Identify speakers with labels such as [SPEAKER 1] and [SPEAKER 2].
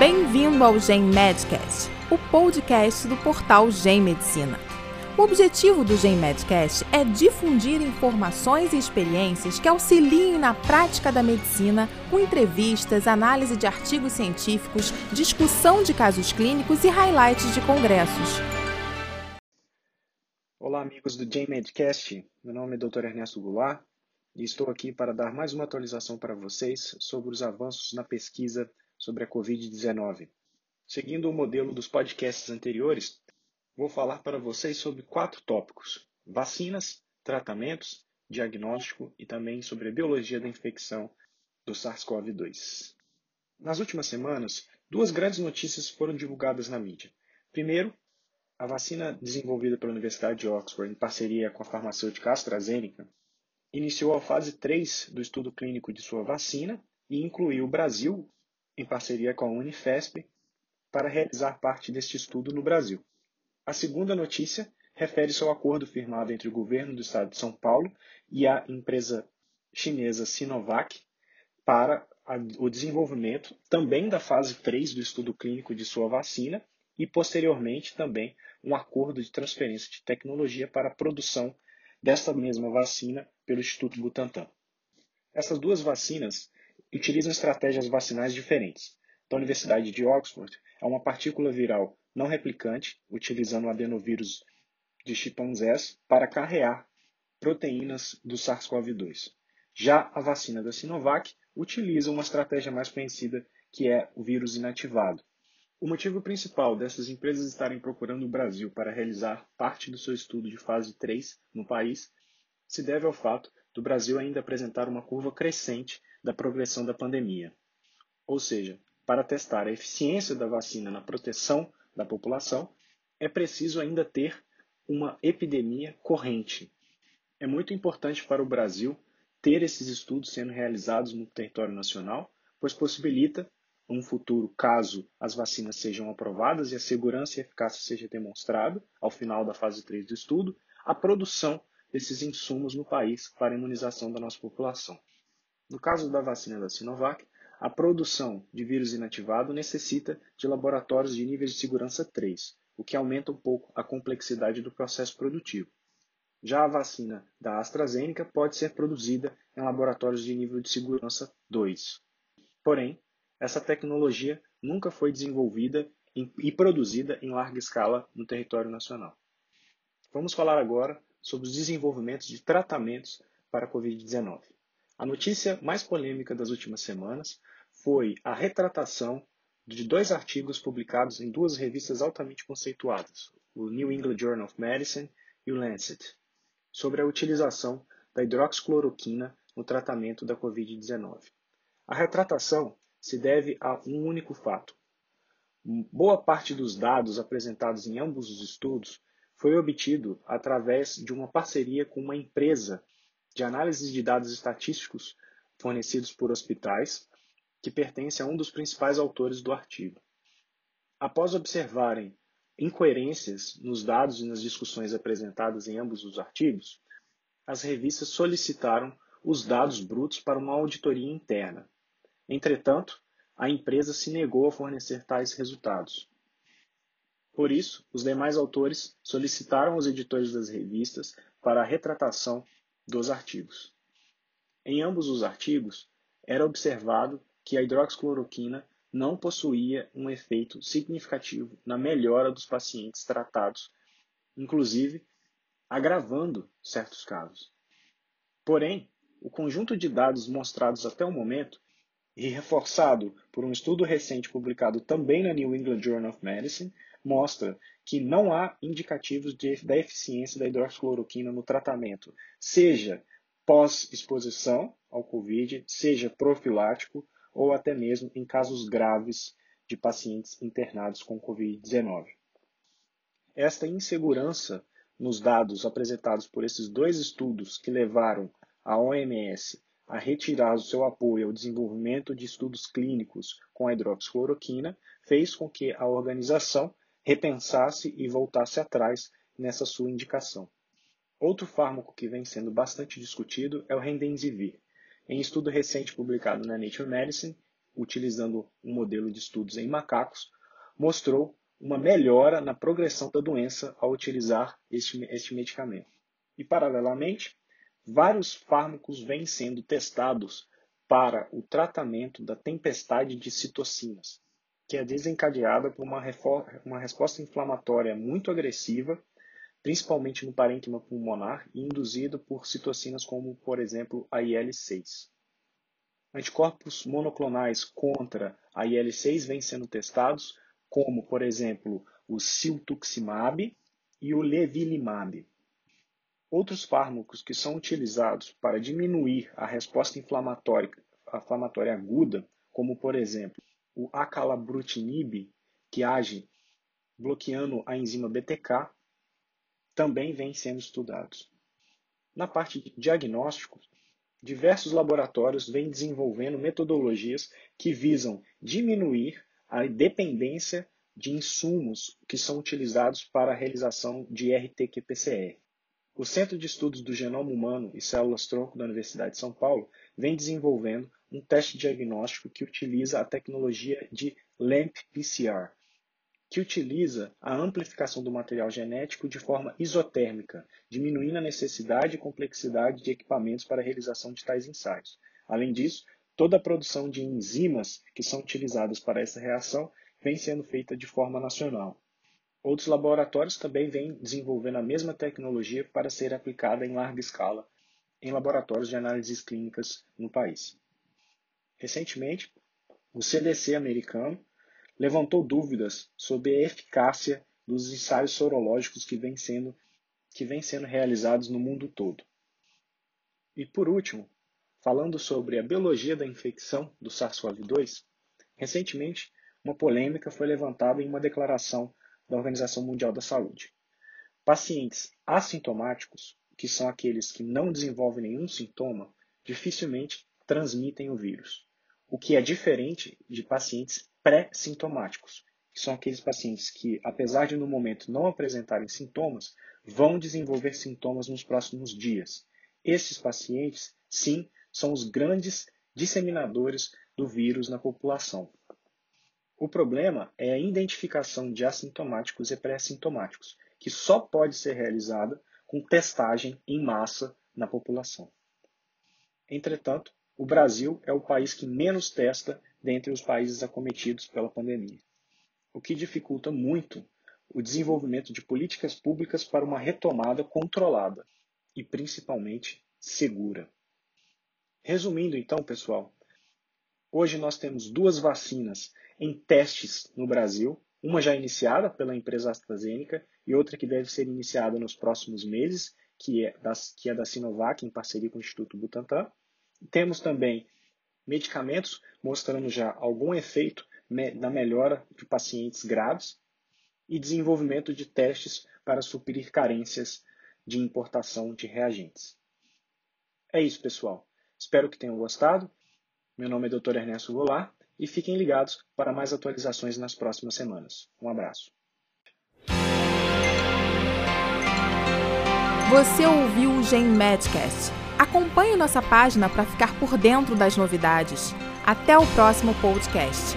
[SPEAKER 1] Bem-vindo ao Gen Medcast, o podcast do portal Gen Medicina. O objetivo do Gen Medcast é difundir informações e experiências que auxiliem na prática da medicina, com entrevistas, análise de artigos científicos, discussão de casos clínicos e highlights de congressos.
[SPEAKER 2] Olá, amigos do Gen Medcast. Meu nome é Dr. Ernesto Goulart e estou aqui para dar mais uma atualização para vocês sobre os avanços na pesquisa sobre a Covid-19. Seguindo o modelo dos podcasts anteriores, vou falar para vocês sobre quatro tópicos: vacinas, tratamentos, diagnóstico e também sobre a biologia da infecção do SARS-CoV-2. Nas últimas semanas, duas grandes notícias foram divulgadas na mídia. Primeiro, a vacina desenvolvida pela Universidade de Oxford em parceria com a farmacêutica AstraZeneca iniciou a fase 3 do estudo clínico de sua vacina e incluiu o Brasil, em parceria com a Unifesp, para realizar parte deste estudo no Brasil. A segunda notícia refere-se ao acordo firmado entre o governo do estado de São Paulo e a empresa chinesa Sinovac para o desenvolvimento também da fase 3 do estudo clínico de sua vacina e, posteriormente, também um acordo de transferência de tecnologia para a produção desta mesma vacina pelo Instituto Butantan. Essas duas vacinas utilizam estratégias vacinais diferentes. Da Universidade de Oxford é uma partícula viral não replicante, utilizando o adenovírus de chimpanzés para carrear proteínas do SARS-CoV-2. Já a vacina da Sinovac utiliza uma estratégia mais conhecida, que é o vírus inativado. O motivo principal dessas empresas estarem procurando o Brasil para realizar parte do seu estudo de fase 3 no país se deve ao fato do Brasil ainda apresentar uma curva crescente da progressão da pandemia. Ou seja, para testar a eficiência da vacina na proteção da população, é preciso ainda ter uma epidemia corrente. É muito importante para o Brasil ter esses estudos sendo realizados no território nacional, pois possibilita um futuro, caso as vacinas sejam aprovadas e a segurança e eficácia seja demonstrada ao final da fase 3 do estudo, a produção desses insumos no país para imunização da nossa população. No caso da vacina da Sinovac, a produção de vírus inativado necessita de laboratórios de níveis de segurança 3, o que aumenta um pouco a complexidade do processo produtivo. Já a vacina da AstraZeneca pode ser produzida em laboratórios de nível de segurança 2. Porém, essa tecnologia nunca foi desenvolvida e produzida em larga escala no território nacional. Vamos falar agora sobre os desenvolvimentos de tratamentos para a Covid-19. A notícia mais polêmica das últimas semanas foi a retratação de dois artigos publicados em duas revistas altamente conceituadas, o New England Journal of Medicine e o Lancet, sobre a utilização da hidroxicloroquina no tratamento da Covid-19. A retratação se deve a um único fato. Boa parte dos dados apresentados em ambos os estudos foi obtido através de uma parceria com uma empresa de análise de dados estatísticos fornecidos por hospitais, que pertence a um dos principais autores do artigo. Após observarem incoerências nos dados e nas discussões apresentadas em ambos os artigos, as revistas solicitaram os dados brutos para uma auditoria interna. Entretanto, a empresa se negou a fornecer tais resultados. Por isso, os demais autores solicitaram aos editores das revistas para a retratação dos artigos. Em ambos os artigos, era observado que a hidroxicloroquina não possuía um efeito significativo na melhora dos pacientes tratados, inclusive agravando certos casos. Porém, o conjunto de dados mostrados até o momento, e reforçado por um estudo recente publicado também na New England Journal of Medicine, mostra que não há indicativos de, da eficiência da hidroxicloroquina no tratamento, seja pós-exposição ao Covid, seja profilático ou até mesmo em casos graves de pacientes internados com Covid-19. Esta insegurança nos dados apresentados por esses dois estudos que levaram a OMS a retirar o seu apoio ao desenvolvimento de estudos clínicos com a hidroxicloroquina fez com que a organização repensasse e voltasse atrás nessa sua indicação. Outro fármaco que vem sendo bastante discutido é o Remdesivir. Em estudo recente publicado na Nature Medicine, utilizando um modelo de estudos em macacos, mostrou uma melhora na progressão da doença ao utilizar este, este medicamento. E, paralelamente, vários fármacos vêm sendo testados para o tratamento da tempestade de citocinas, que é desencadeada por uma, uma resposta inflamatória muito agressiva, principalmente no parênquima pulmonar, e induzida por citocinas como, por exemplo, a IL-6. Anticorpos monoclonais contra a IL-6 vêm sendo testados, como, por exemplo, o siltuximab e o levilimab. Outros fármacos que são utilizados para diminuir a resposta inflamatória, inflamatória aguda, como, por exemplo, o acalabrutinib, que age bloqueando a enzima BTK, também vêm sendo estudados. Na parte de diagnóstico, diversos laboratórios vêm desenvolvendo metodologias que visam diminuir a dependência de insumos que são utilizados para a realização de RT-qPCR. O Centro de Estudos do Genoma Humano e Células-Tronco da Universidade de São Paulo vem desenvolvendo um teste diagnóstico que utiliza a tecnologia de LAMP-PCR, que utiliza a amplificação do material genético de forma isotérmica, diminuindo a necessidade e complexidade de equipamentos para a realização de tais ensaios. Além disso, toda a produção de enzimas que são utilizadas para essa reação vem sendo feita de forma nacional. Outros laboratórios também vêm desenvolvendo a mesma tecnologia para ser aplicada em larga escala em laboratórios de análises clínicas no país. Recentemente, o CDC americano levantou dúvidas sobre a eficácia dos ensaios sorológicos que vêm sendo, que sendo realizados no mundo todo. E por último, falando sobre a biologia da infecção do SARS-CoV-2, recentemente uma polêmica foi levantada em uma declaração da Organização Mundial da Saúde. Pacientes assintomáticos, que são aqueles que não desenvolvem nenhum sintoma, dificilmente transmitem o vírus, o que é diferente de pacientes pré-sintomáticos, que são aqueles pacientes que, apesar de no momento não apresentarem sintomas, vão desenvolver sintomas nos próximos dias. Esses pacientes, sim, são os grandes disseminadores do vírus na população. O problema é a identificação de assintomáticos e pré-sintomáticos, que só pode ser realizada com testagem em massa na população. Entretanto, o Brasil é o país que menos testa dentre os países acometidos pela pandemia, o que dificulta muito o desenvolvimento de políticas públicas para uma retomada controlada e principalmente segura. Resumindo então, pessoal, hoje nós temos duas vacinas em testes no Brasil, uma já iniciada pela empresa AstraZeneca e outra que deve ser iniciada nos próximos meses, que é, das, que é da Sinovac, em parceria com o Instituto Butantan. Temos também medicamentos mostrando já algum efeito na melhora de pacientes graves e desenvolvimento de testes para suprir carências de importação de reagentes. É isso, pessoal. Espero que tenham gostado. Meu nome é Dr. Ernesto Goulart e fiquem ligados para mais atualizações nas próximas semanas. Um abraço.
[SPEAKER 1] Você ouviu o Gen Medcast Acompanhe nossa página para ficar por dentro das novidades. Até o próximo podcast.